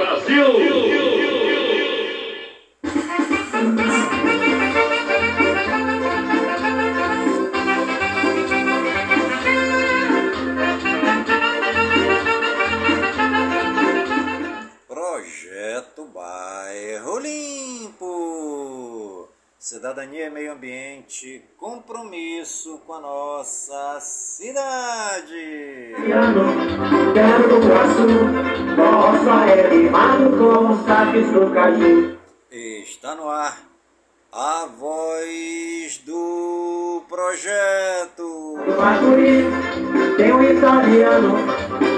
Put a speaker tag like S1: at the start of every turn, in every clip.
S1: Brasil!
S2: Com a nossa cidade. Está no ar a voz do projeto.
S3: Do Macuri, tem um italiano,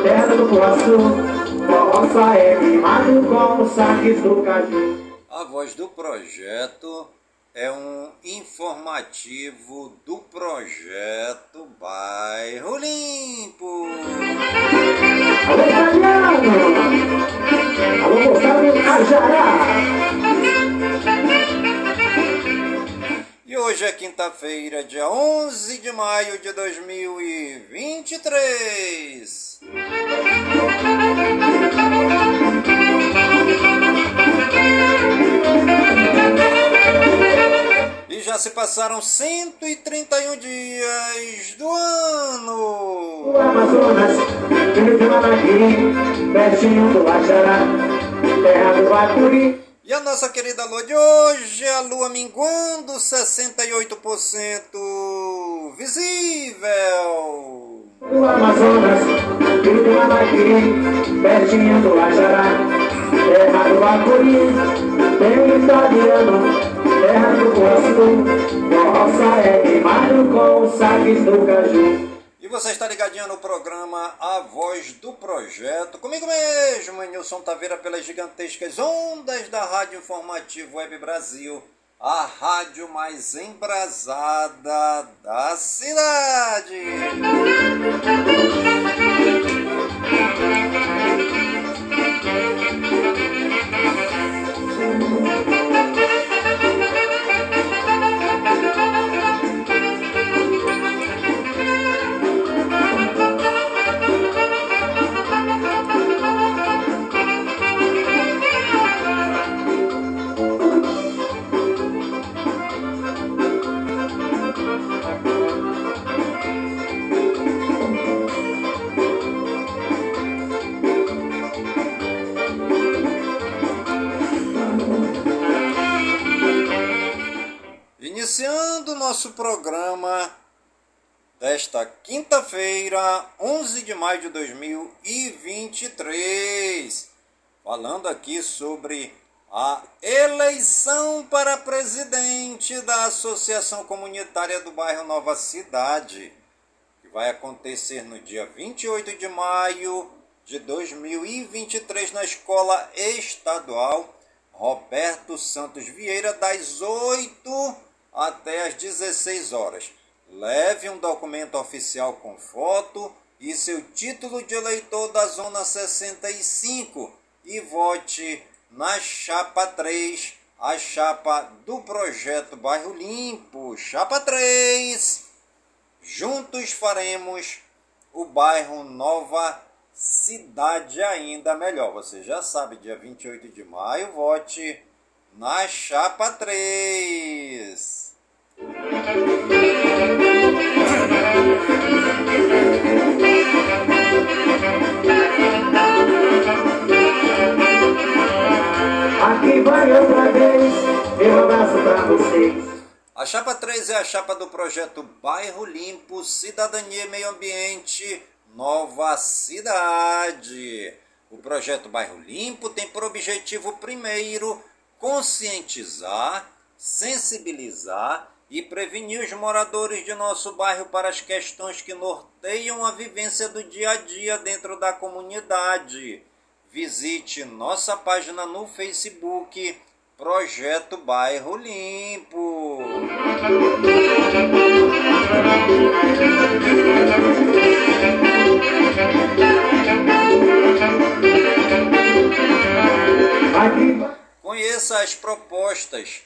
S3: terra do Poço, nossa é limado com os saques do caju.
S2: A voz do projeto é um informativo do projeto Bairro Limpo.
S3: Alô, Cajará!
S2: E hoje é quinta-feira, dia 11 de maio de 2023. E já se passaram 131 dias do ano.
S3: O Amazonas, filho de Manaqui, pertinho do Achará, terra do Bacuri.
S2: E a nossa querida lua de hoje, a lua minguando 68% visível.
S3: O Amazonas, filho de Manaqui, pertinho do Achará, terra do Bacuri. Tem um italiano, terra do Poço, nossa é queimado com os saques do caju.
S2: E você está ligadinho no programa A Voz do Projeto, comigo mesmo, Nilson Taveira, pelas gigantescas ondas da Rádio Informativo Web Brasil, a rádio mais embrasada da cidade. Iniciando nosso programa desta quinta-feira, 11 de maio de 2023, falando aqui sobre a eleição para presidente da Associação Comunitária do Bairro Nova Cidade, que vai acontecer no dia 28 de maio de 2023 na Escola Estadual Roberto Santos Vieira, das 8 até as 16 horas. Leve um documento oficial com foto e seu título de eleitor da Zona 65 e vote na chapa 3, a chapa do projeto Bairro Limpo. Chapa 3. Juntos faremos o bairro Nova Cidade ainda melhor. Você já sabe, dia 28 de maio, vote na chapa 3.
S3: Aqui vai outra vez, meu abraço pra vocês.
S2: A chapa 3 é a chapa do projeto Bairro Limpo, Cidadania e Meio Ambiente, Nova Cidade. O projeto Bairro Limpo tem por objetivo, primeiro, conscientizar, sensibilizar e prevenir os moradores de nosso bairro para as questões que norteiam a vivência do dia a dia dentro da comunidade. Visite nossa página no Facebook, Projeto Bairro Limpo. Propostas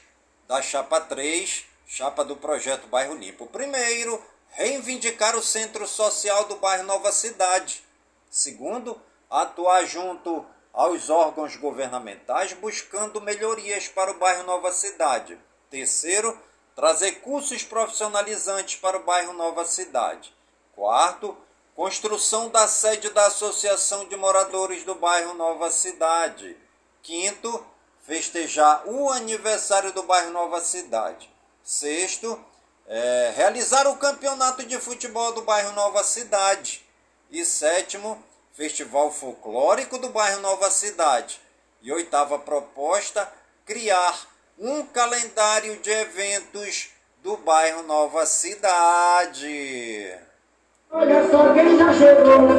S2: da Chapa 3, chapa do projeto Bairro Limpo. Primeiro, reivindicar o centro social do bairro Nova Cidade. Segundo, atuar junto aos órgãos governamentais buscando melhorias para o bairro Nova Cidade. Terceiro, trazer cursos profissionalizantes para o bairro Nova Cidade. Quarto, construção da sede da Associação de Moradores do bairro Nova Cidade. Quinto, festejar o aniversário do bairro Nova Cidade. Sexto, é, realizar o campeonato de futebol do bairro Nova Cidade. E sétimo, Festival Folclórico do bairro Nova Cidade. E oitava proposta, criar um calendário de eventos do bairro Nova Cidade.
S3: Olha só quem já chegou,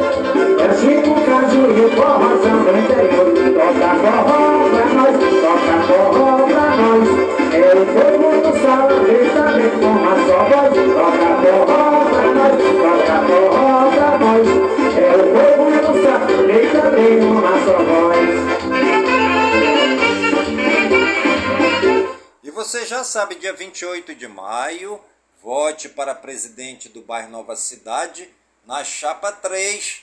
S3: é Chico Cajuí, forrozão do interior. Toca forró pra nós, toca forró pra nós. É o povo do deixa ver com a sua voz. Toca forró pra nós, toca forró pra nós. É o povo do deixa ver com a sua voz.
S2: E você já sabe, dia 28 de maio, vote para presidente do bairro Nova Cidade na chapa 3.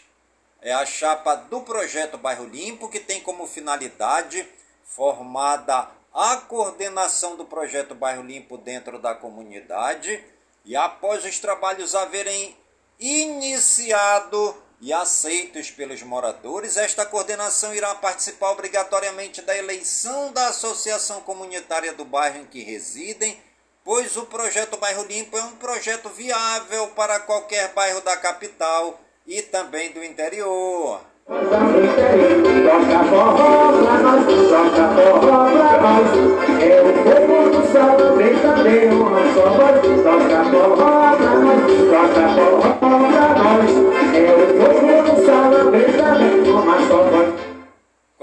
S2: É a chapa do projeto Bairro Limpo, que tem como finalidade formada a coordenação do projeto Bairro Limpo dentro da comunidade e após os trabalhos haverem iniciado e aceitos pelos moradores, esta coordenação irá participar obrigatoriamente da eleição da associação comunitária do bairro em que residem pois o projeto Bairro Limpo é um projeto viável para qualquer bairro da capital e também do interior.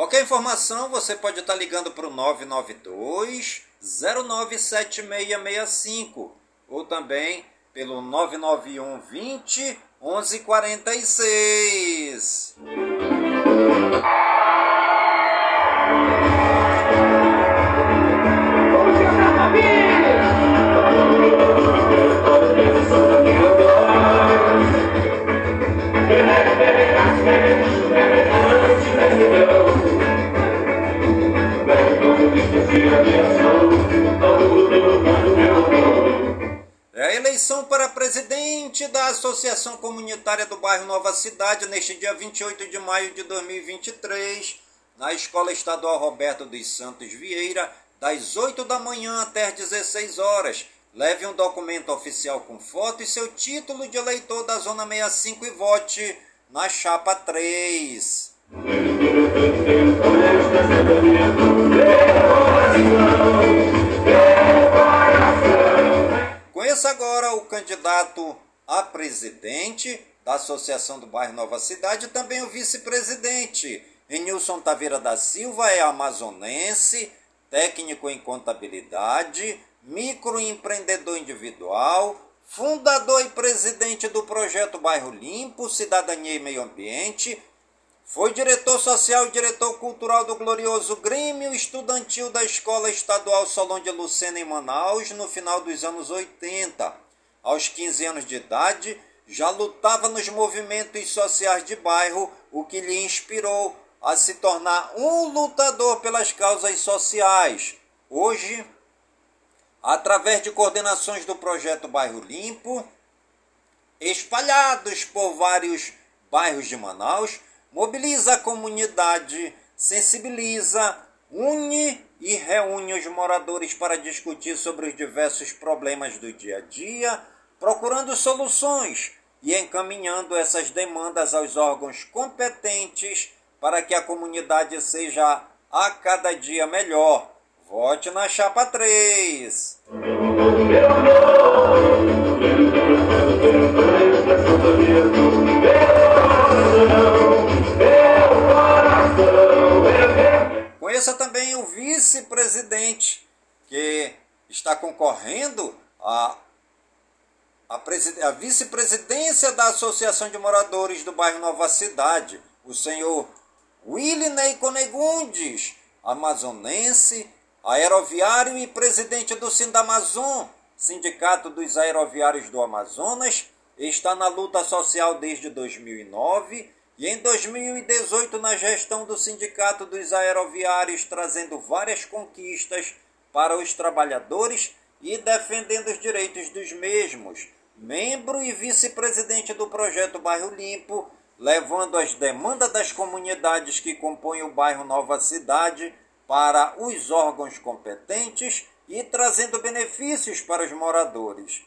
S2: Qualquer informação você pode estar ligando para o 992 097665 ou também pelo 991 20 1146. É a eleição para presidente da Associação Comunitária do Bairro Nova Cidade neste dia 28 de maio de 2023, na Escola Estadual Roberto dos Santos Vieira, das 8 da manhã até as 16 horas. Leve um documento oficial com foto e seu título de eleitor da Zona 65 e vote na chapa 3. Agora o candidato a presidente da Associação do Bairro Nova Cidade e também o vice-presidente. Enilson Taveira da Silva é amazonense, técnico em contabilidade, microempreendedor individual, fundador e presidente do projeto Bairro Limpo, Cidadania e Meio Ambiente, foi diretor social e diretor cultural do glorioso Grêmio Estudantil da Escola Estadual Solon de Lucena em Manaus no final dos anos 80. Aos 15 anos de idade, já lutava nos movimentos sociais de bairro, o que lhe inspirou a se tornar um lutador pelas causas sociais. Hoje, através de coordenações do projeto Bairro Limpo, espalhados por vários bairros de Manaus, mobiliza a comunidade, sensibiliza, une e reúne os moradores para discutir sobre os diversos problemas do dia a dia, procurando soluções e encaminhando essas demandas aos órgãos competentes para que a comunidade seja a cada dia melhor. Vote na chapa 3. Concorrendo a, a, a vice-presidência da Associação de Moradores do bairro Nova Cidade, o senhor Willinei Conegundes, amazonense, aeroviário e presidente do Sindamazon, Sindicato dos Aeroviários do Amazonas, está na luta social desde 2009 e em 2018 na gestão do Sindicato dos Aeroviários, trazendo várias conquistas para os trabalhadores e defendendo os direitos dos mesmos. Membro e vice-presidente do projeto Bairro Limpo, levando as demandas das comunidades que compõem o bairro Nova Cidade para os órgãos competentes e trazendo benefícios para os moradores.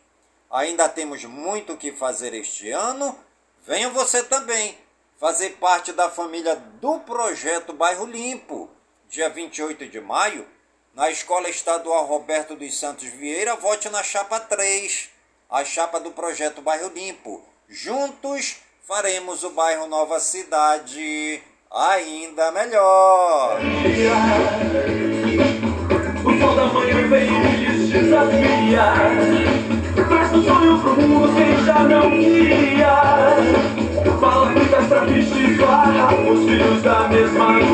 S2: Ainda temos muito o que fazer este ano. Venha você também fazer parte da família do projeto Bairro Limpo. Dia 28 de maio, na Escola Estadual Roberto dos Santos Vieira, vote na chapa 3, a chapa do projeto Bairro Limpo. Juntos faremos o bairro Nova Cidade ainda melhor. O sol da manhã desafiar. Um sonho pro mundo já não queria. Fala trapiches, os filhos da mesma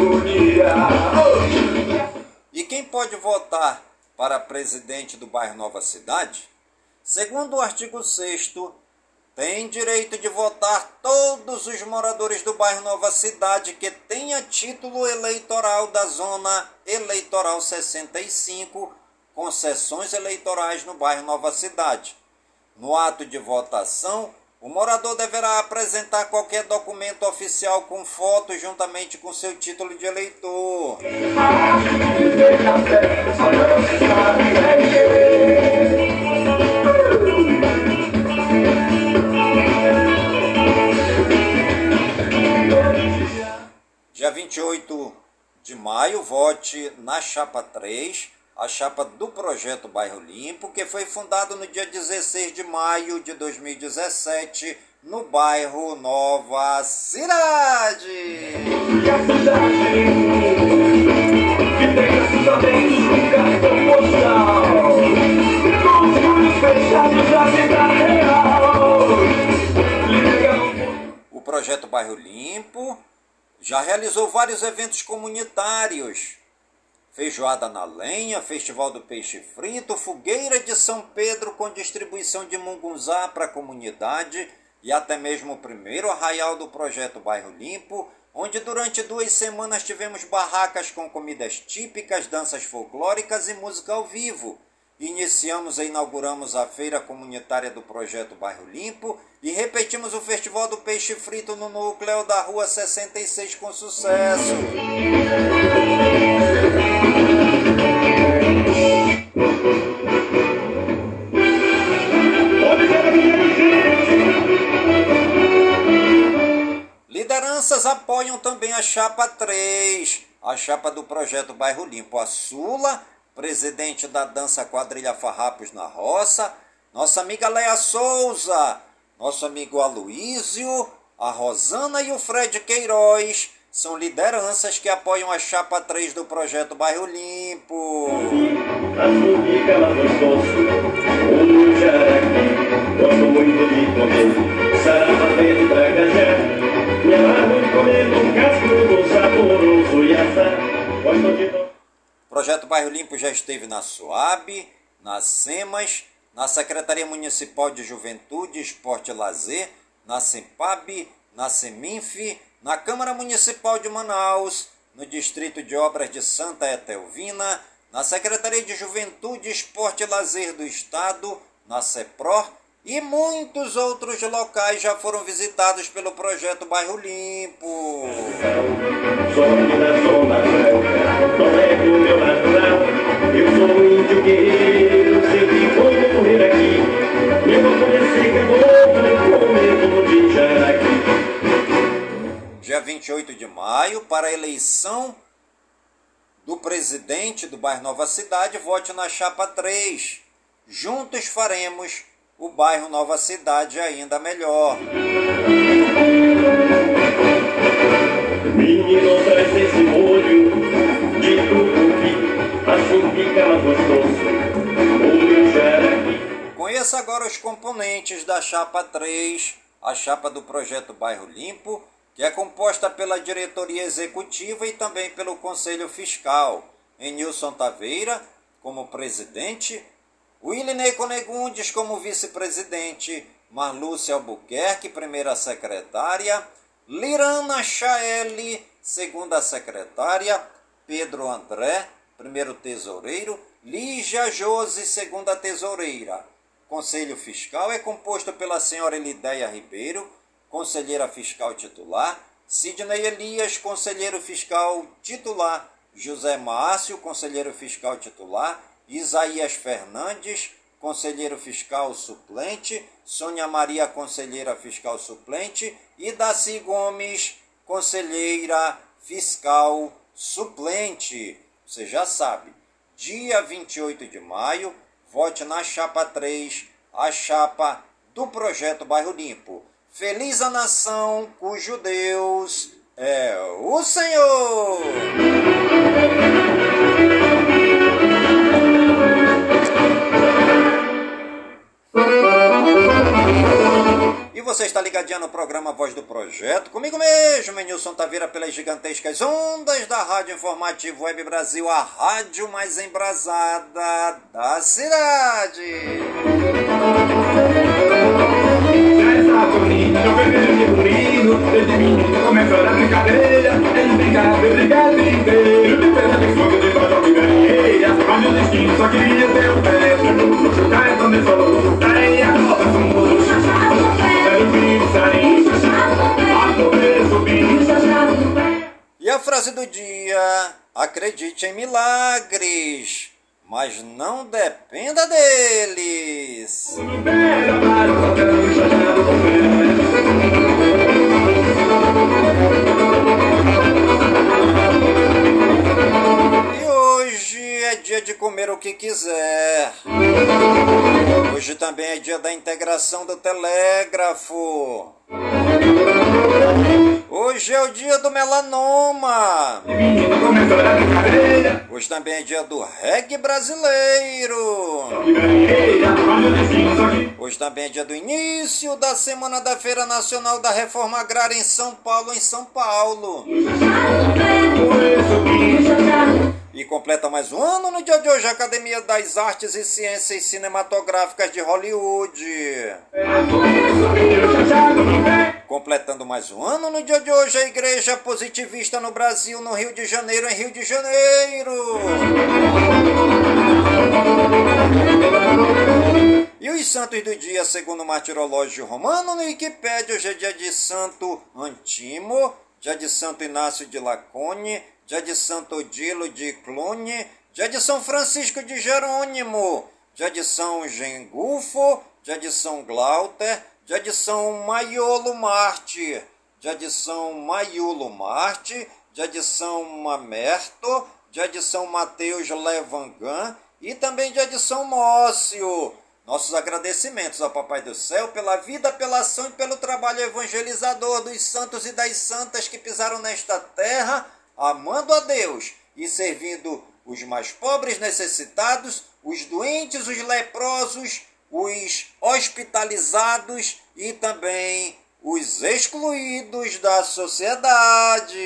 S2: votar para presidente do bairro Nova Cidade? Segundo o artigo 6 tem direito de votar todos os moradores do bairro Nova Cidade que tenha título eleitoral da zona eleitoral 65, concessões eleitorais no bairro Nova Cidade. No ato de votação, o morador deverá apresentar qualquer documento oficial com foto juntamente com seu título de eleitor. Dia 28 de maio, vote na chapa 3 a chapa do projeto Bairro Limpo, que foi fundado no dia 16 de maio de 2017 no bairro Nova Cidade. E a cidade que tem cartão postal, com os olhos fechados da vida real. O projeto Bairro Limpo já realizou vários eventos comunitários feijoada na lenha, festival do peixe frito, fogueira de São Pedro com distribuição de mungunzá para a comunidade e até mesmo o primeiro arraial do projeto Bairro Limpo, onde durante duas semanas tivemos barracas com comidas típicas, danças folclóricas e música ao vivo. Iniciamos e inauguramos a feira comunitária do projeto Bairro Limpo e repetimos o Festival do Peixe Frito no núcleo da Rua 66 com sucesso. Lideranças apoiam também a chapa 3, a chapa do projeto Bairro Limpo. A Sula, presidente da dança quadrilha Farrapos na Roça, nossa amiga Leia Souza, nosso amigo Aloísio, a Rosana e o Fred Queiroz são lideranças que apoiam a chapa 3 do projeto Bairro Limpo. O projeto Bairro Limpo já esteve na SUAB, nas SEMAS, na Secretaria Municipal de Juventude, Esporte e Lazer, na SEMPAB, na SEMINF, na Câmara Municipal de Manaus, no Distrito de Obras de Santa Etelvina, na Secretaria de Juventude, Esporte e Lazer do Estado, na CEPROR e muitos outros locais já foram visitados pelo projeto Bairro Limpo. Dia 28 de maio, para a eleição do presidente do bairro Nova Cidade, vote na chapa 3. Juntos faremos o bairro Nova Cidade ainda melhor. Menino, traz esse molho de tucupi, assim fica gostoso. Olho jaraqui. Conheça agora os componentes da chapa 3, a chapa do projeto Bairro Limpo, que é composta pela diretoria executiva e também pelo Conselho Fiscal, em Nilson Taveira como presidente, Willinei Conegundes como vice-presidente, Marlúcia Albuquerque, primeira secretária, Lirana Chaeli, segunda secretária, Pedro André, primeiro tesoureiro, Lígia Jose, segunda tesoureira. Conselho Fiscal é composto pela senhora Elideia Ribeiro, conselheira fiscal titular, Sidney Elias, conselheiro fiscal titular, José Márcio, conselheiro fiscal titular, Isaías Fernandes, conselheiro fiscal suplente, Sônia Maria, conselheira fiscal suplente e Daci Gomes, conselheira fiscal suplente. Você já sabe, dia 28 de maio, vote na chapa 3, a chapa do projeto Bairro Limpo. Feliz a nação cujo Deus é o Senhor! Você está ligadinho no programa Voz do Projeto, comigo mesmo, Nilson Taveira, pelas gigantescas ondas da Rádio Informativo Web Brasil, a rádio mais embrasada da cidade.
S3: Destino só queria ter pé, quando ele falou, a roda sumou, era o bicho saindo, a poder subir,
S2: E a frase do dia: acredite em milagres, mas não dependa deles. É dia de comer o que quiser. Hoje também é dia da integração do telégrafo. Hoje é o dia do melanoma. Hoje também é dia do reggae brasileiro. Hoje também é dia do início da Semana da Feira Nacional da Reforma Agrária em São Paulo, em São Paulo. Mais um ano no dia de hoje a Academia das Artes e Ciências Cinematográficas de Hollywood. Completando mais um ano no dia de hoje a Igreja Positivista no Brasil, no Rio de Janeiro, em Rio de Janeiro. E os santos do dia, segundo o martirológio romano, no Wikipédia, hoje é dia de Santo Antimo, dia de Santo Inácio de Lacone, de Santo Odilo de Cluny, dia de São Francisco de Jerônimo, dia de São Gengulfo, dia de São Glauter, de São Maiolo Marte, de São Maiolo Marte, de São Mamerto, de São Mateus Levangan e também de São Mócio. Nossos agradecimentos ao Papai do Céu pela vida, pela ação e pelo trabalho evangelizador dos santos e das santas que pisaram nesta terra, amando a Deus e servindo os mais pobres necessitados, os doentes, os leprosos, os hospitalizados e também os excluídos da sociedade.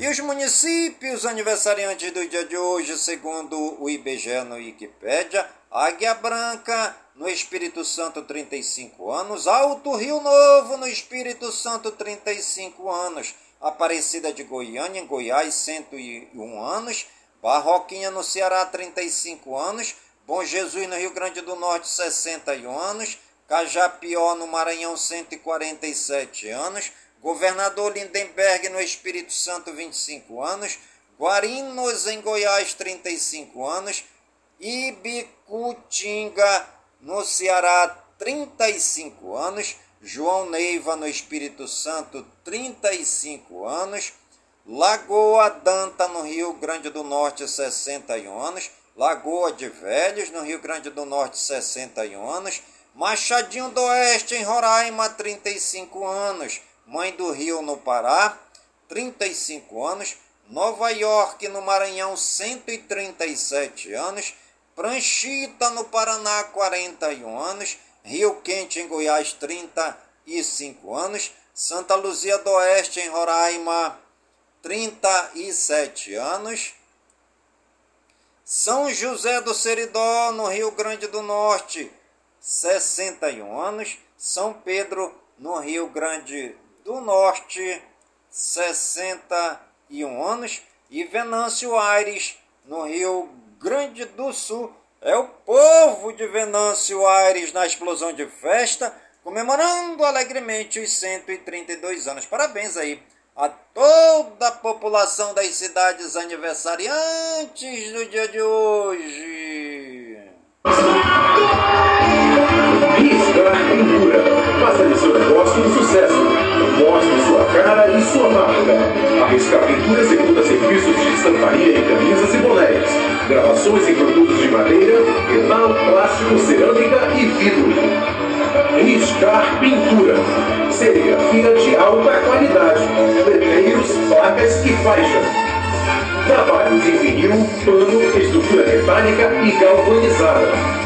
S2: E os municípios aniversariantes do dia de hoje, segundo o IBGE no Wikipédia, Águia Branca, no Espírito Santo, 35 anos, Alto Rio Novo, no Espírito Santo, 35 anos, Aparecida de Goiânia, em Goiás, 101 anos, Barroquinha, no Ceará, 35 anos, Bom Jesus, no Rio Grande do Norte, 61 anos, Cajapió, no Maranhão, 147 anos, Governador Lindenberg, no Espírito Santo, 25 anos, Guarinos, em Goiás, 35 anos, Ibicutinga, no Ceará, 35 anos, João Neiva, no Espírito Santo, 35 anos, Lagoa Danta, no Rio Grande do Norte, 61 anos, Lagoa de Velhos, no Rio Grande do Norte, 61 anos, Machadinho do Oeste, em Roraima, 35 anos, Mãe do Rio, no Pará, 35 anos, Nova York, no Maranhão, 137 anos, Pranchita, no Paraná, 41 anos, Rio Quente, em Goiás, 35 anos, Santa Luzia do Oeste, em Roraima, 37 anos, São José do Seridó, no Rio Grande do Norte, 61 anos. São Pedro, no Rio Grande do Norte, 61 anos. E Venâncio Aires, no Rio Grande do Sul. É o povo de Venâncio Aires na explosão de festa, comemorando alegremente os 132 anos. Parabéns aí a toda a população das cidades aniversariantes do dia de hoje.
S1: Riscar Pintura. Negócio um sucesso. Mostre sua cara e sua marca. A Riscar Pintura executa serviços de estamparia em camisas e bonés. Gravações em produtos de madeira, metal, plástico, cerâmica e vidro. Riscar Pintura. Serigrafia de alta qualidade. Letreiros, placas e faixas. Trabalhos em vinil, pano, estrutura metálica e galvanizada.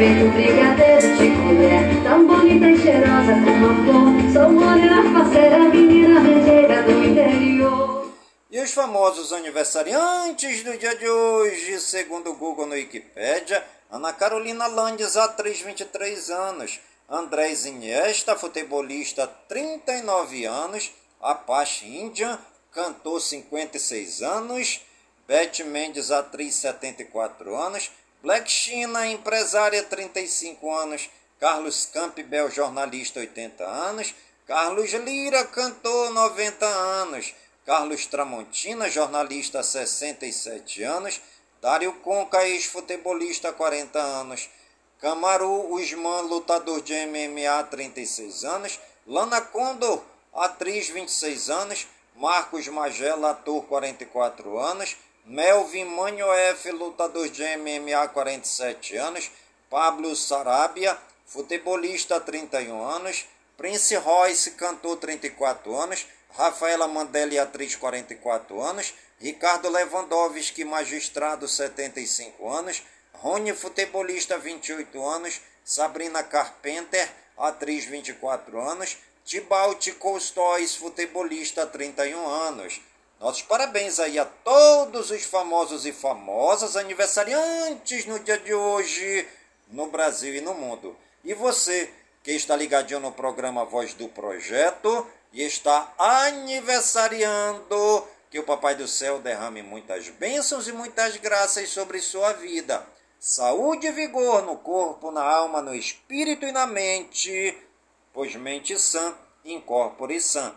S4: Feito brigadeiro de colher, tão bonita e cheirosa como a flor. Sou morena, faceira, menina rejeira do interior.
S2: E os famosos aniversariantes do dia de hoje, segundo o Google no Wikipedia, Ana Carolina Landes, atriz 23 anos, Andrés Iniesta, futebolista 39 anos, Apache Indian, cantor 56 anos, Beth Mendes, atriz 74 anos, Black China, empresária 35 anos, Carlos Campbell, jornalista 80 anos, Carlos Lira, cantor 90 anos, Carlos Tramontina, jornalista 67 anos, Dário Conca, ex-futebolista 40 anos, Camaru Usman, lutador de MMA 36 anos, Lana Condor, atriz 26 anos, Marcos Magela, ator 44 anos, Melvin Manhoef, lutador de MMA 47 anos, Pablo Sarabia, futebolista 31 anos, Prince Royce, cantor 34 anos, Rafaela Mandelli, atriz 44 anos, Ricardo Lewandowski, magistrado 75 anos, Rony, futebolista 28 anos, Sabrina Carpenter, atriz 24 anos, Tibalt Costóis, futebolista 31 anos. Nossos parabéns aí a todos os famosos e famosas aniversariantes no dia de hoje no Brasil e no mundo. E você que está ligadinho no programa Voz do Projeto e está aniversariando, que o Papai do Céu derrame muitas bênçãos e muitas graças sobre sua vida. Saúde e vigor no corpo, na alma, no espírito e na mente, pois mente sã, incorpore sã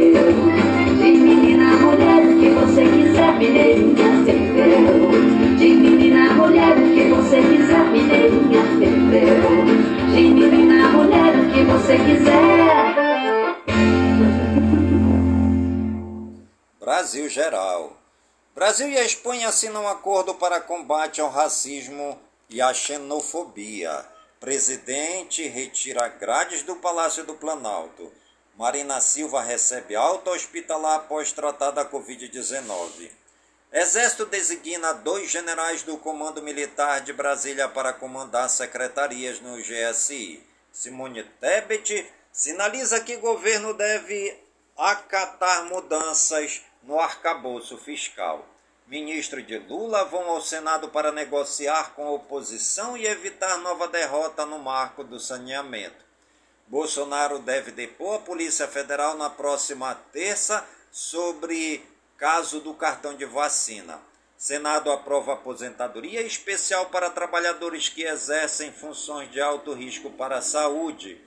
S2: Brasil Geral. Brasil e a Espanha assinam um acordo para combate ao racismo e à xenofobia. Presidente retira grades do Palácio do Planalto. Marina Silva recebe alta hospitalar após tratar da Covid-19. Exército designa dois generais do Comando Militar de Brasília para comandar secretarias no GSI. Simone Tebet sinaliza que governo deve acatar mudanças no arcabouço fiscal. Ministro de Lula vão ao Senado para negociar com a oposição e evitar nova derrota no marco do saneamento. Bolsonaro deve depor a Polícia Federal na próxima terça sobre caso do cartão de vacina. Senado aprova aposentadoria especial para trabalhadores que exercem funções de alto risco para a saúde.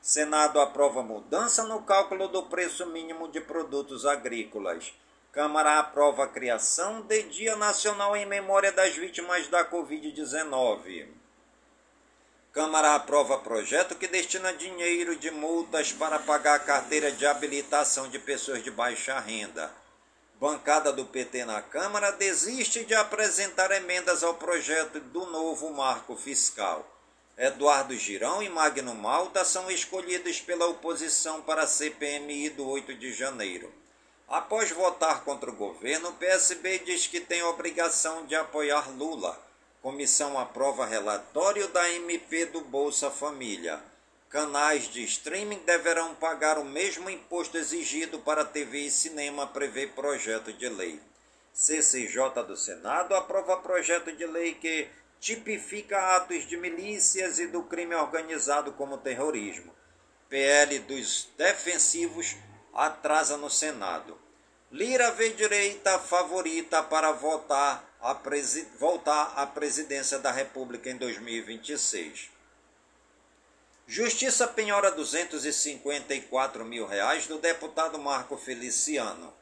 S2: Senado aprova mudança no cálculo do preço mínimo de produtos agrícolas. Câmara aprova a criação de Dia Nacional em memória das vítimas da Covid-19. Câmara aprova projeto que destina dinheiro de multas para pagar a carteira de habilitação de pessoas de baixa renda. Bancada do PT na Câmara desiste de apresentar emendas ao projeto do novo marco fiscal. Eduardo Girão e Magno Malta são escolhidos pela oposição para a CPMI do 8 de janeiro. Após votar contra o governo, o PSB diz que tem obrigação de apoiar Lula. Comissão aprova relatório da MP do Bolsa Família. Canais de streaming deverão pagar o mesmo imposto exigido para TV e cinema, prevê projeto de lei. CCJ do Senado aprova projeto de lei que tipifica atos de milícias e do crime organizado como terrorismo. PL dos defensivos atrasa no Senado. Lira vê direita favorita para votar a voltar à presidência da República em 2026. Justiça penhora 254 mil reais do deputado Marco Feliciano.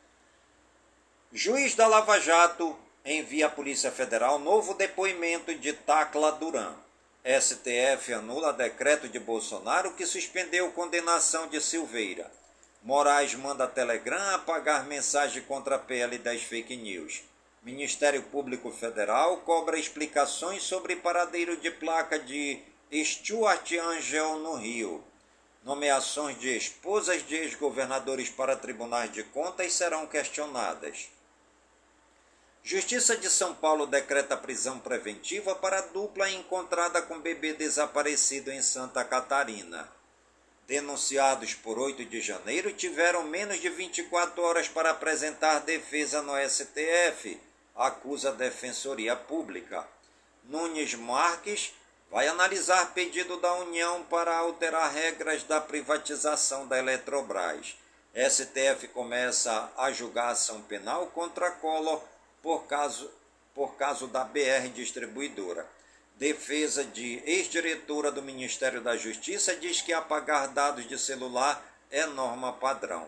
S2: Juiz da Lava Jato envia à Polícia Federal novo depoimento de Tacla Duran. STF anula decreto de Bolsonaro que suspendeu condenação de Silveira. Moraes manda Telegram apagar mensagem contra a PL das fake news. Ministério Público Federal cobra explicações sobre paradeiro de placa de Stuart Angel no Rio. Nomeações de esposas de ex-governadores para tribunais de contas serão questionadas. Justiça de São Paulo decreta prisão preventiva para dupla encontrada com bebê desaparecido em Santa Catarina denunciados por 8 de janeiro tiveram menos de 24 horas para apresentar defesa no STF, acusa a Defensoria Pública. Nunes Marques vai analisar pedido da União para alterar regras da privatização da Eletrobras. STF começa a julgar ação penal contra Collor por caso, por caso da BR Distribuidora. Defesa de ex-diretora do Ministério da Justiça diz que apagar dados de celular é norma padrão.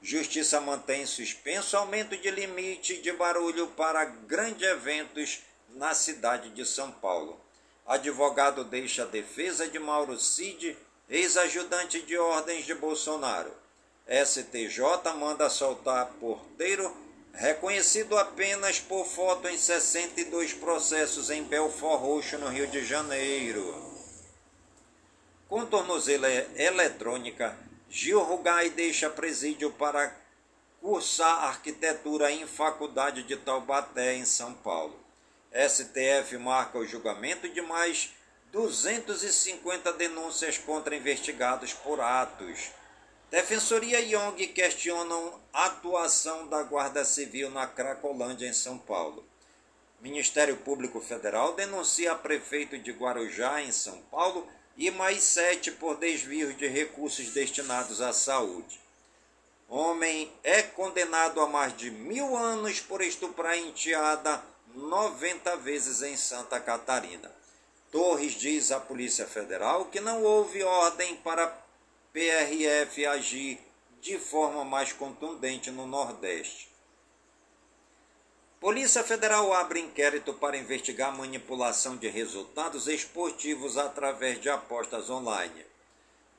S2: Justiça mantém suspenso aumento de limite de barulho para grandes eventos na cidade de São Paulo. Advogado deixa a defesa de Mauro Cid, ex-ajudante de ordens de Bolsonaro. STJ manda soltar porteiro reconhecido apenas por foto em 62 processos em Belfort Roxo, no Rio de Janeiro. Com tornozela eletrônica, Gil Rugai deixa presídio para cursar arquitetura em faculdade de Taubaté, em São Paulo. STF marca o julgamento de mais 250 denúncias contra investigados por atos Defensoria e ONG questionam a atuação da Guarda Civil na Cracolândia, em São Paulo. Ministério Público Federal denuncia prefeito de Guarujá, em São Paulo, e mais sete por desvios de recursos destinados à saúde. Homem é condenado a mais de mil anos por estuprar enteada 90 vezes em Santa Catarina. Torres diz à Polícia Federal que não houve ordem para PRF agir de forma mais contundente no Nordeste. Polícia Federal abre inquérito para investigar manipulação de resultados esportivos através de apostas online.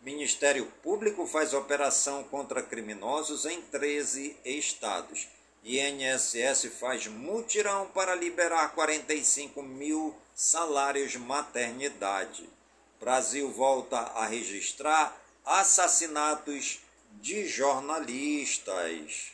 S2: Ministério Público faz operação contra criminosos em 13 estados. INSS faz mutirão para liberar 45 mil salários maternidade. Brasil volta a registrar assassinatos de jornalistas.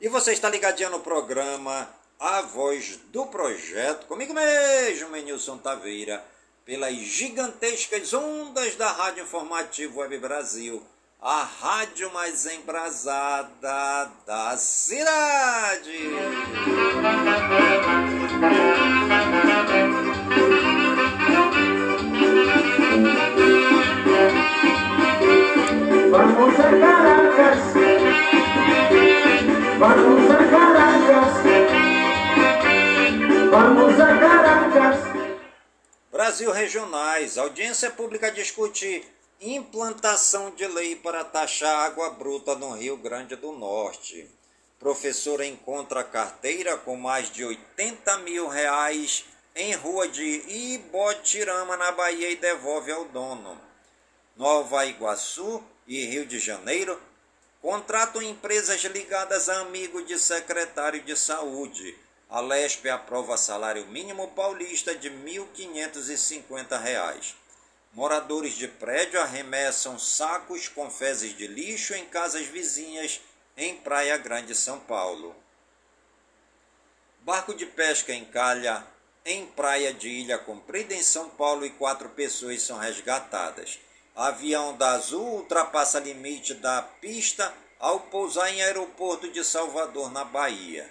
S2: E você está ligadinho no programa A Voz do Projeto, comigo mesmo, Menilson Taveira, pelas gigantescas ondas da Rádio Informativo Web Brasil, a rádio mais embrasada da cidade.
S3: Vamos a Caracas, vamos a Caracas, vamos a Caracas.
S2: Brasil Regionais. Audiência pública discute implantação de lei para taxar água bruta no Rio Grande do Norte. Professora encontra carteira com mais de 80 mil reais em rua de Ibotirama, na Bahia, e devolve ao dono. Nova Iguaçu e Rio de Janeiro contratam empresas ligadas a amigo de secretário de saúde. A Lespe aprova salário mínimo paulista de R$ 1.550. Moradores de prédio arremessam sacos com fezes de lixo em casas vizinhas em Praia Grande, São Paulo. Barco de pesca encalha em praia de Ilha Comprida, em São Paulo, e quatro pessoas são resgatadas. Avião da Azul ultrapassa limite da pista ao pousar em aeroporto de Salvador, na Bahia.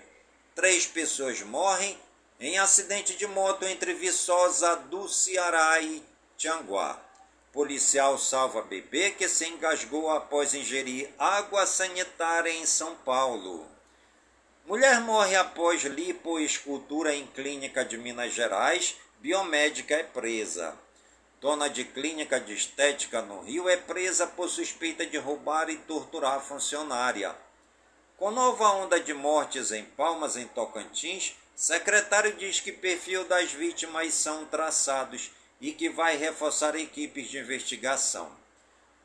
S2: Três pessoas morrem em acidente de moto entre Viçosa do Ceará e Tianguá. Policial salva bebê que se engasgou após ingerir água sanitária em São Paulo. Mulher morre após lipoescultura em clínica de Minas Gerais. Biomédica é presa. Dona de clínica de estética no Rio é presa por suspeita de roubar e torturar funcionária. Com nova onda de mortes em Palmas, em Tocantins, secretário diz que perfil das vítimas são traçados e que vai reforçar equipes de investigação.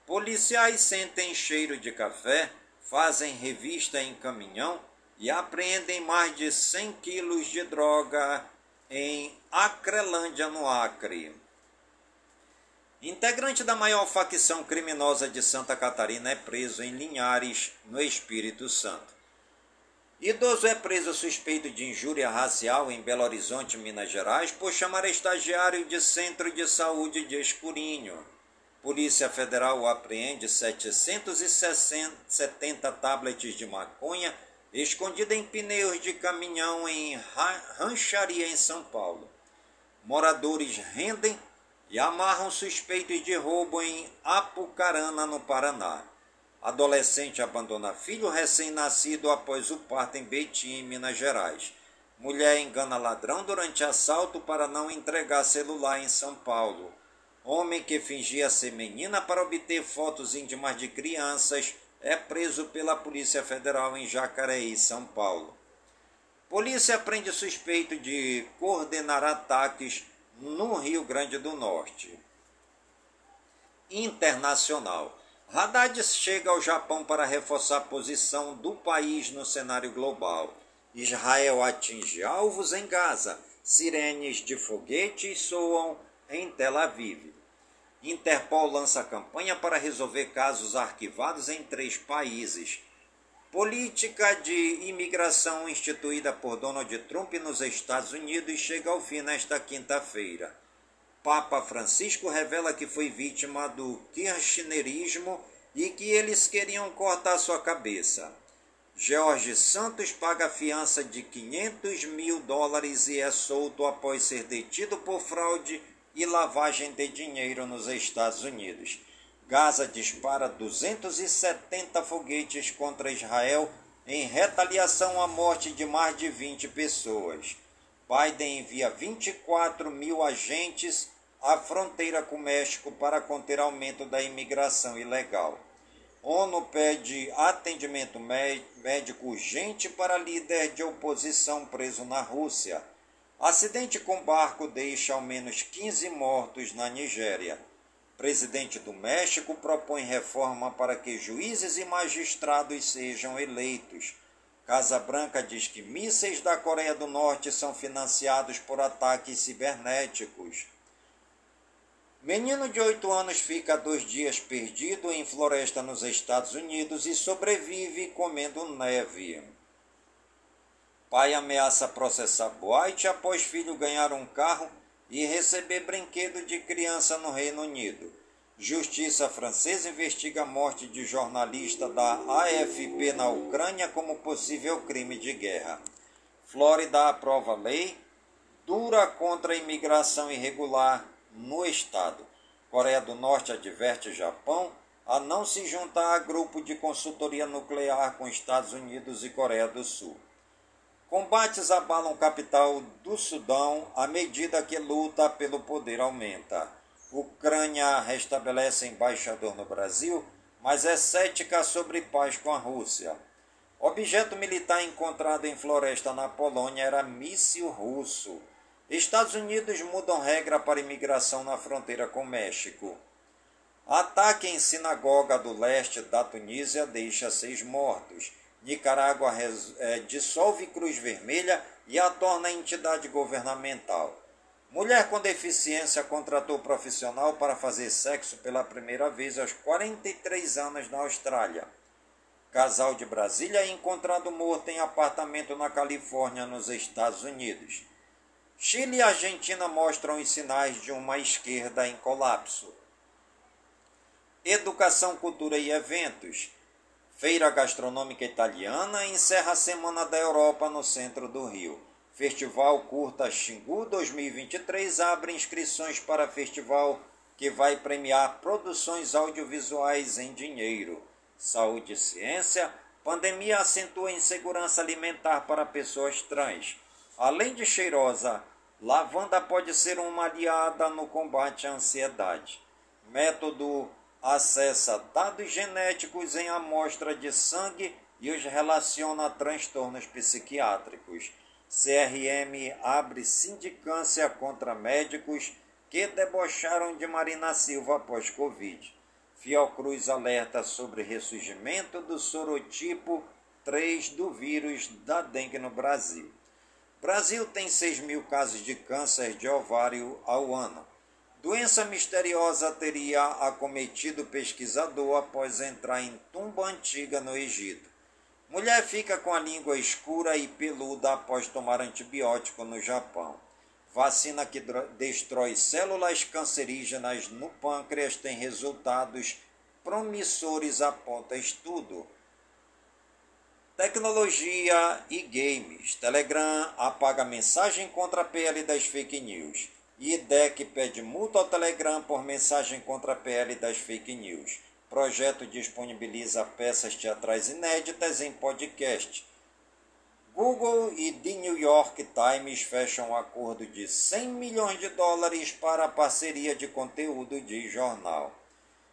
S2: Policiais sentem cheiro de café, fazem revista em caminhão e apreendem mais de 100 quilos de droga em Acrelândia, no Acre. Integrante da maior facção criminosa de Santa Catarina é preso em Linhares, no Espírito Santo. Idoso é preso suspeito de injúria racial em Belo Horizonte, Minas Gerais, por chamar estagiário de centro de saúde de Escurinho. Polícia Federal apreende 770 tablets de maconha escondida em pneus de caminhão em rancharia em São Paulo. Moradores rendem e amarram suspeitos de roubo em Apucarana, no Paraná. Adolescente abandona filho recém-nascido após o parto em Betim, Minas Gerais. Mulher engana ladrão durante assalto para não entregar celular em São Paulo. Homem que fingia ser menina para obter fotos íntimas de crianças é preso pela Polícia Federal em Jacareí, São Paulo. Polícia prende suspeito de coordenar ataques no Rio Grande do Norte. Internacional. Haddad chega ao Japão para reforçar a posição do país no cenário global. Israel atinge alvos em Gaza. Sirenes de foguetes soam em Tel Aviv. Interpol lança campanha para resolver casos arquivados em três países. Política de imigração instituída por Donald Trump nos Estados Unidos chega ao fim nesta quinta-feira. Papa Francisco revela que foi vítima do kirchnerismo e que eles queriam cortar sua cabeça. Jorge Santos paga fiança de 500 mil dólares e é solto após ser detido por fraude e lavagem de dinheiro nos Estados Unidos. Gaza dispara 270 foguetes contra Israel em retaliação à morte de mais de 20 pessoas. Biden envia 24 mil agentes à fronteira com o México para conter aumento da imigração ilegal. ONU pede atendimento médico urgente para líder de oposição preso na Rússia. Acidente com barco deixa ao menos 15 mortos na Nigéria. Presidente do México propõe reforma para que juízes e magistrados sejam eleitos. Casa Branca diz que mísseis da Coreia do Norte são financiados por ataques cibernéticos. Menino de 8 anos fica dois dias perdido em floresta nos Estados Unidos e sobrevive comendo neve. Pai ameaça processar Boite após filho ganhar um carro e receber brinquedo de criança no Reino Unido. Justiça francesa investiga a morte de jornalista da AFP na Ucrânia como possível crime de guerra. Flórida aprova lei dura contra a imigração irregular no estado. Coreia do Norte adverte Japão a não se juntar a grupo de consultoria nuclear com Estados Unidos e Coreia do Sul. Combates abalam capital do Sudão à medida que luta pelo poder aumenta. Ucrânia restabelece embaixador no Brasil, mas é cética sobre paz com a Rússia. Objeto militar encontrado em floresta na Polônia era míssil russo. Estados Unidos mudam regra para imigração na fronteira com México. Ataque em sinagoga do leste da Tunísia deixa seis mortos. Nicarágua é, dissolve Cruz Vermelha e a torna entidade governamental. Mulher com deficiência contratou profissional para fazer sexo pela primeira vez aos 43 anos na Austrália. Casal de Brasília é encontrado morto em apartamento na Califórnia, nos Estados Unidos. Chile e Argentina mostram os sinais de uma esquerda em colapso. Educação, cultura e eventos. Feira Gastronômica Italiana encerra a Semana da Europa no centro do Rio. Festival Curta Xingu 2023 abre inscrições para festival que vai premiar produções audiovisuais em dinheiro. Saúde e ciência. Pandemia acentua insegurança alimentar para pessoas trans. Além de cheirosa, lavanda pode ser uma aliada no combate à ansiedade. Método acessa dados genéticos em amostra de sangue e os relaciona a transtornos psiquiátricos. CRM abre sindicância contra médicos que debocharam de Marina Silva após Covid. Fiocruz alerta sobre ressurgimento do sorotipo 3 do vírus da dengue no Brasil. Brasil tem 6 mil casos de câncer de ovário ao ano. Doença misteriosa teria acometido pesquisador após entrar em tumba antiga no Egito. Mulher fica com a língua escura e peluda após tomar antibiótico no Japão. Vacina que destrói células cancerígenas no pâncreas tem resultados promissores, aponta estudo. Tecnologia e games. Telegram apaga mensagem contra a PL das fake news. IDEC pede multa ao Telegram por mensagem contra a PL das fake news. Projeto disponibiliza peças teatrais inéditas em podcast. Google e The New York Times fecham um acordo de 100 milhões de dólares para a parceria de conteúdo de jornal.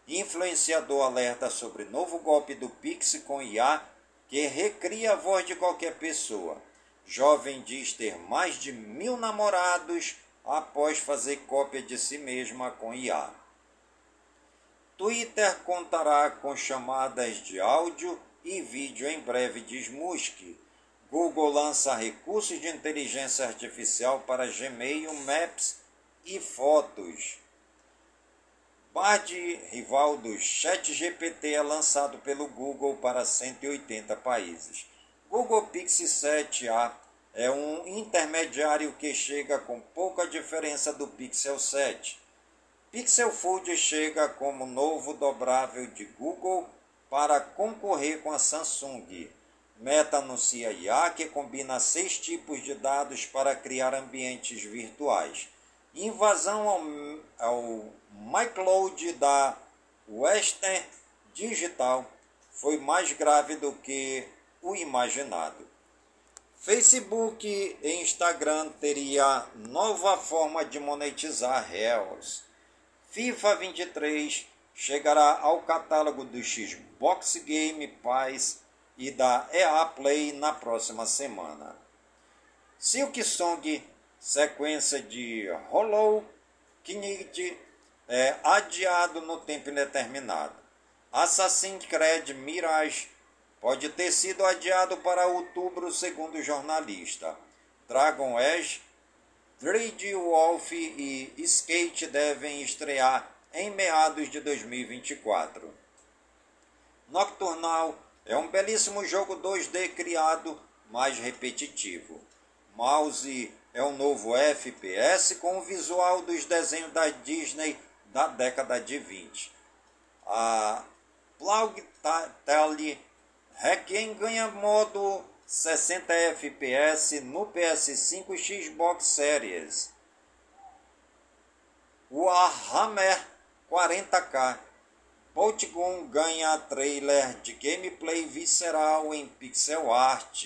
S2: Influenciador alerta sobre novo golpe do Pix com IA que recria a voz de qualquer pessoa. Jovem diz ter mais de mil namorados após fazer cópia de si mesma com IA. Twitter contará com chamadas de áudio e vídeo em breve, diz Musk. Google lança recursos de inteligência artificial para Gmail, Maps e fotos. Bard, rival do ChatGPT, é lançado pelo Google para 180 países. Google Pixel 7a é um intermediário que chega com pouca diferença do Pixel 7. Pixel Fold chega como novo dobrável de Google para concorrer com a Samsung. Meta anuncia IA que combina seis tipos de dados para criar ambientes virtuais. Invasão ao, ao MyCloud da Western Digital foi mais grave do que o imaginado. Facebook e Instagram teria nova forma de monetizar Reels. FIFA 23 chegará ao catálogo do Xbox Game Pass e da EA Play na próxima semana. Silk Song, sequência de Hollow Knight, é adiado no tempo indeterminado. Assassin's Creed Mirage pode ter sido adiado para outubro, segundo o jornalista. Dragon Age, Dread Wolf e Skate devem estrear em meados de 2024. Nocturnal é um belíssimo jogo 2D criado mais repetitivo. Mouse é um novo FPS com o visual dos desenhos da Disney da década de 20. A Plague Requiem ganha modo 60 FPS no PS5 e Xbox Series. Warhammer 40k Polygon ganha trailer de gameplay visceral em pixel art.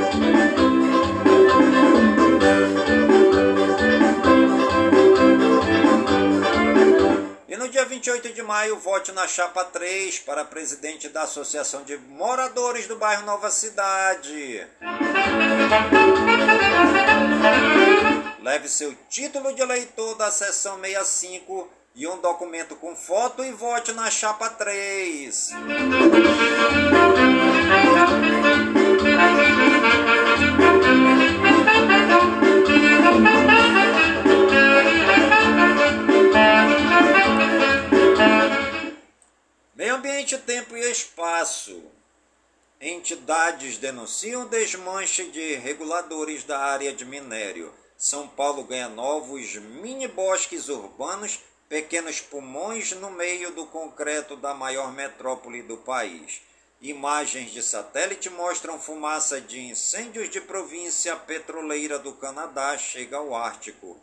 S2: Dia 28 de maio, vote na chapa 3 para presidente da Associação de Moradores do bairro Nova Cidade. Leve seu título de eleitor da seção 65 e um documento com foto e vote na chapa 3. Tempo e espaço. Entidades denunciam desmanche de reguladores da área de minério. São Paulo ganha novos mini-bosques urbanos, pequenos pulmões no meio do concreto da maior metrópole do país. Imagens de satélite mostram fumaça de incêndios de província petroleira do Canadá chega ao Ártico.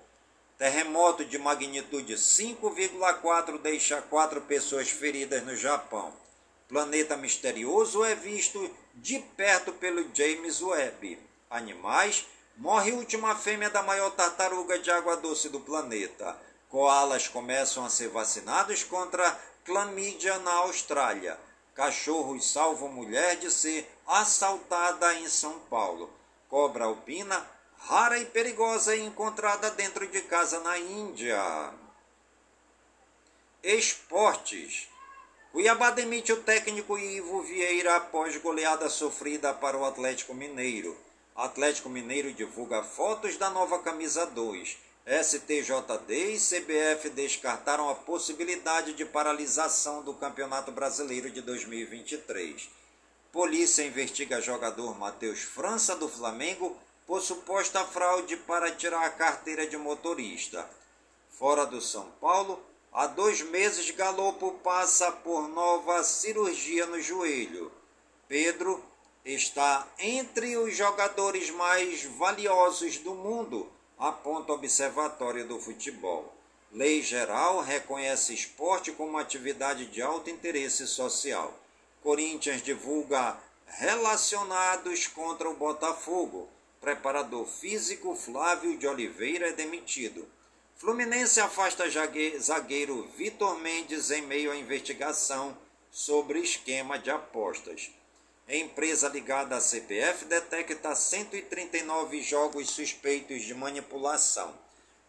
S2: Terremoto de magnitude 5,4 deixa quatro pessoas feridas no Japão. Planeta misterioso é visto de perto pelo James Webb. Animais. Morre última fêmea da maior tartaruga de água doce do planeta. Koalas começam a ser vacinados contra clamídia na Austrália. Cachorros salvam mulher de ser assaltada em São Paulo. Cobra alpina rara e perigosa encontrada dentro de casa na Índia. Esportes. Cuiabá demite o técnico Ivo Vieira após goleada sofrida para o Atlético Mineiro. Atlético Mineiro divulga fotos da nova camisa 2. STJD e CBF descartaram a possibilidade de paralisação do Campeonato Brasileiro de 2023. Polícia investiga jogador Matheus França do Flamengo por suposta fraude para tirar a carteira de motorista. Fora do São Paulo, há dois meses Galopo passa por nova cirurgia no joelho. Pedro está entre os jogadores mais valiosos do mundo, aponta o Observatório do Futebol. Lei geral reconhece esporte como atividade de alto interesse social. Corinthians divulga relacionados contra o Botafogo. Preparador físico Flávio de Oliveira é demitido. Fluminense afasta zagueiro Vitor Mendes em meio à investigação sobre esquema de apostas. Empresa ligada à CPF detecta 139 jogos suspeitos de manipulação.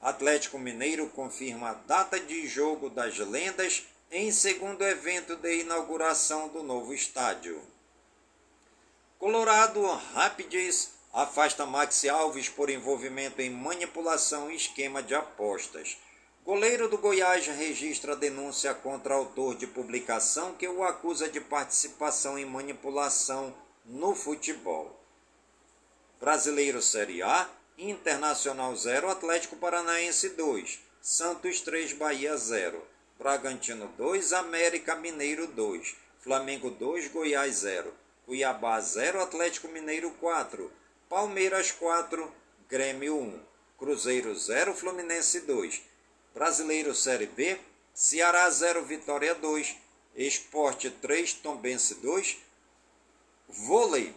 S2: Atlético Mineiro confirma a data de jogo das lendas em segundo evento de inauguração do novo estádio. Colorado Rapids afasta Maxi Alves por envolvimento em manipulação e esquema de apostas. Goleiro do Goiás registra denúncia contra autor de publicação que o acusa de participação em manipulação no futebol. Brasileiro Série A, Internacional 0, Atlético Paranaense 2, Santos 3, Bahia 0, Bragantino 2, América Mineiro 2, Flamengo 2, Goiás 0, Cuiabá 0, Atlético Mineiro 4, Palmeiras 4, Grêmio 1, Cruzeiro 0, Fluminense 2, Brasileiro Série B, Ceará 0, Vitória 2, Esporte 3, Tombense 2, Vôlei.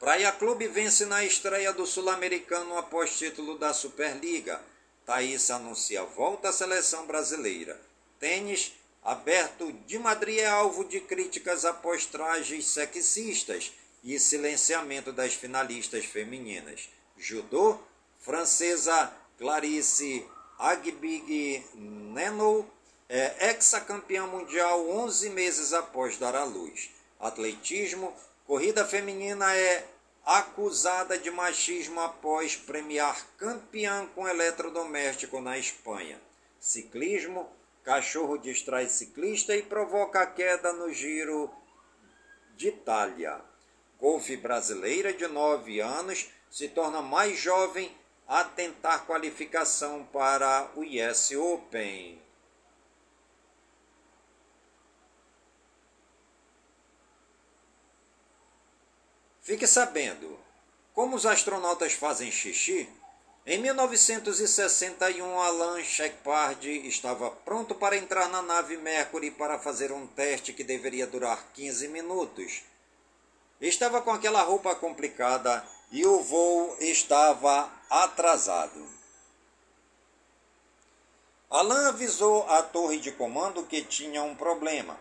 S2: Praia Clube vence na estreia do Sul-Americano após título da Superliga. Thaís anuncia volta à seleção brasileira. Tênis, aberto de Madrid é alvo de críticas após trajes sexistas e silenciamento das finalistas femininas. Judô, francesa Clarice Agbig Neno é ex-campeã mundial 11 meses após dar à luz. Atletismo, Corrida feminina é acusada de machismo após premiar campeã com eletrodoméstico na Espanha. Ciclismo, cachorro distrai ciclista e provoca queda no giro de Itália. Golfe brasileira de 9 anos se torna mais jovem a tentar qualificação para o US Open. Fique sabendo, como os astronautas fazem xixi, em 1961 Alan Shepard estava pronto para entrar na nave Mercury para fazer um teste que deveria durar 15 minutos. Estava com aquela roupa complicada e o voo estava atrasado. Alan avisou a torre de comando que tinha um problema.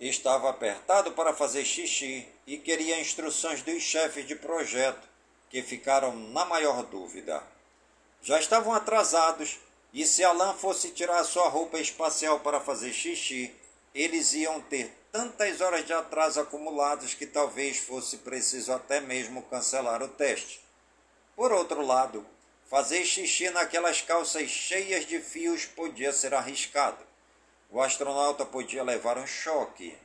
S2: Estava apertado para fazer xixi e queria instruções dos chefes de projeto, que ficaram na maior dúvida. Já estavam atrasados e se Alan fosse tirar sua roupa espacial para fazer xixi, eles iam ter tantas horas de atraso acumulados que talvez fosse preciso até mesmo cancelar o teste. Por outro lado, fazer xixi naquelas calças cheias de fios podia ser arriscado. O astronauta podia levar um choque.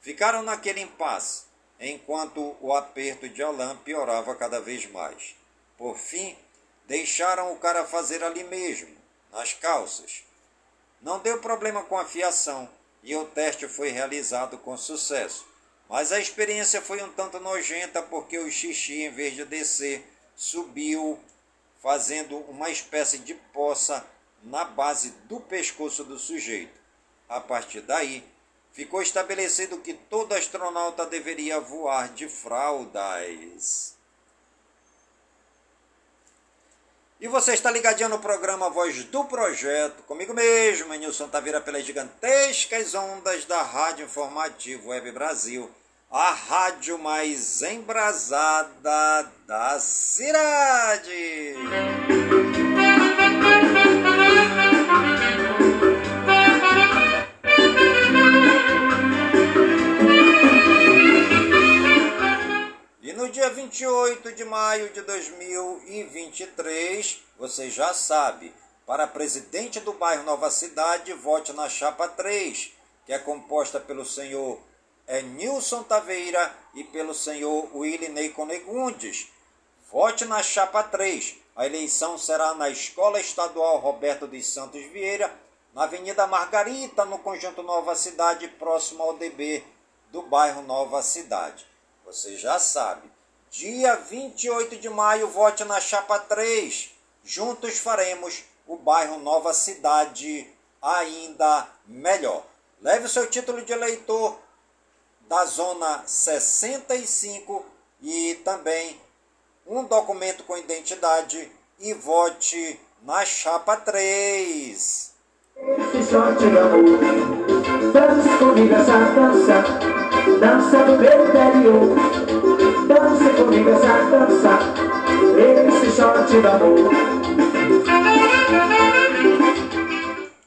S2: Ficaram naquele impasse, enquanto o aperto de Alain piorava cada vez mais. Por fim, deixaram o cara fazer ali mesmo, nas calças. Não deu problema com a fiação e o teste foi realizado com sucesso. Mas a experiência foi um tanto nojenta porque o xixi, em vez de descer, subiu, fazendo uma espécie de poça na base do pescoço do sujeito. A partir daí, ficou estabelecido que todo astronauta deveria voar de fraldas. E você está ligadinho no programa Voz do Projeto, comigo mesmo, Nilson Taveira, pelas gigantescas ondas da Rádio Informativo Web Brasil, a rádio mais embrasada da cidade. Maio de 2023, você já sabe, para presidente do bairro Nova Cidade, vote na chapa 3, que é composta pelo senhor é Nilson Taveira e pelo senhor Willinei Conegundes. Vote na chapa 3. A eleição será na Escola Estadual Roberto dos Santos Vieira, na Avenida Margarita, no conjunto Nova Cidade, próximo ao DB do bairro Nova Cidade. Você já sabe. Dia 28 de maio, vote na chapa 3. Juntos faremos o bairro Nova Cidade ainda melhor. Leve o seu título de eleitor da zona 65 e também um documento com identidade e vote na chapa 3. Esse sorte amor, dance comigo essa dança dança do meu interior. Dance comigo esse amor.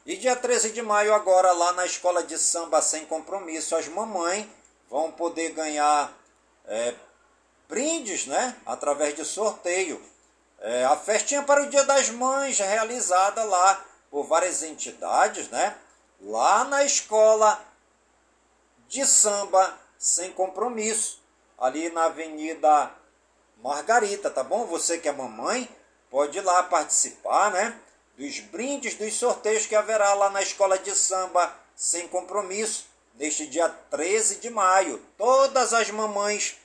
S2: E dia 13 de maio, agora lá na escola de samba sem compromisso, as mamães vão poder ganhar é, brindes, né? Através de sorteio. É, a festinha para o Dia das Mães, realizada lá por várias entidades, né? Lá na escola de samba sem compromisso, ali na Avenida Margarita, tá bom? Você que é mamãe, pode ir lá participar, né? Dos brindes, dos sorteios que haverá lá na Escola de Samba sem compromisso, neste dia 13 de maio. Todas as mamães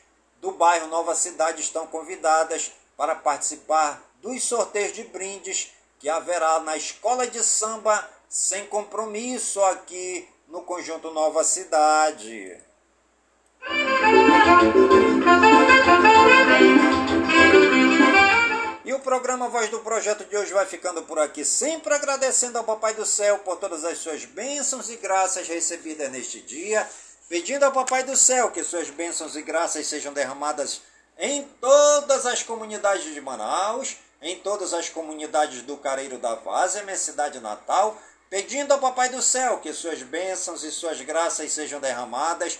S2: do bairro Nova Cidade estão convidadas para participar dos sorteios de brindes que haverá na Escola de Samba sem compromisso aqui no conjunto Nova Cidade. E o programa Voz do Projeto de hoje vai ficando por aqui, sempre agradecendo ao Papai do Céu por todas as suas bênçãos e graças recebidas neste dia, pedindo ao Papai do Céu que suas bênçãos e graças sejam derramadas em todas as comunidades de Manaus, em todas as comunidades do Careiro da Várzea, minha cidade natal, pedindo ao Papai do Céu que suas bênçãos e suas graças sejam derramadas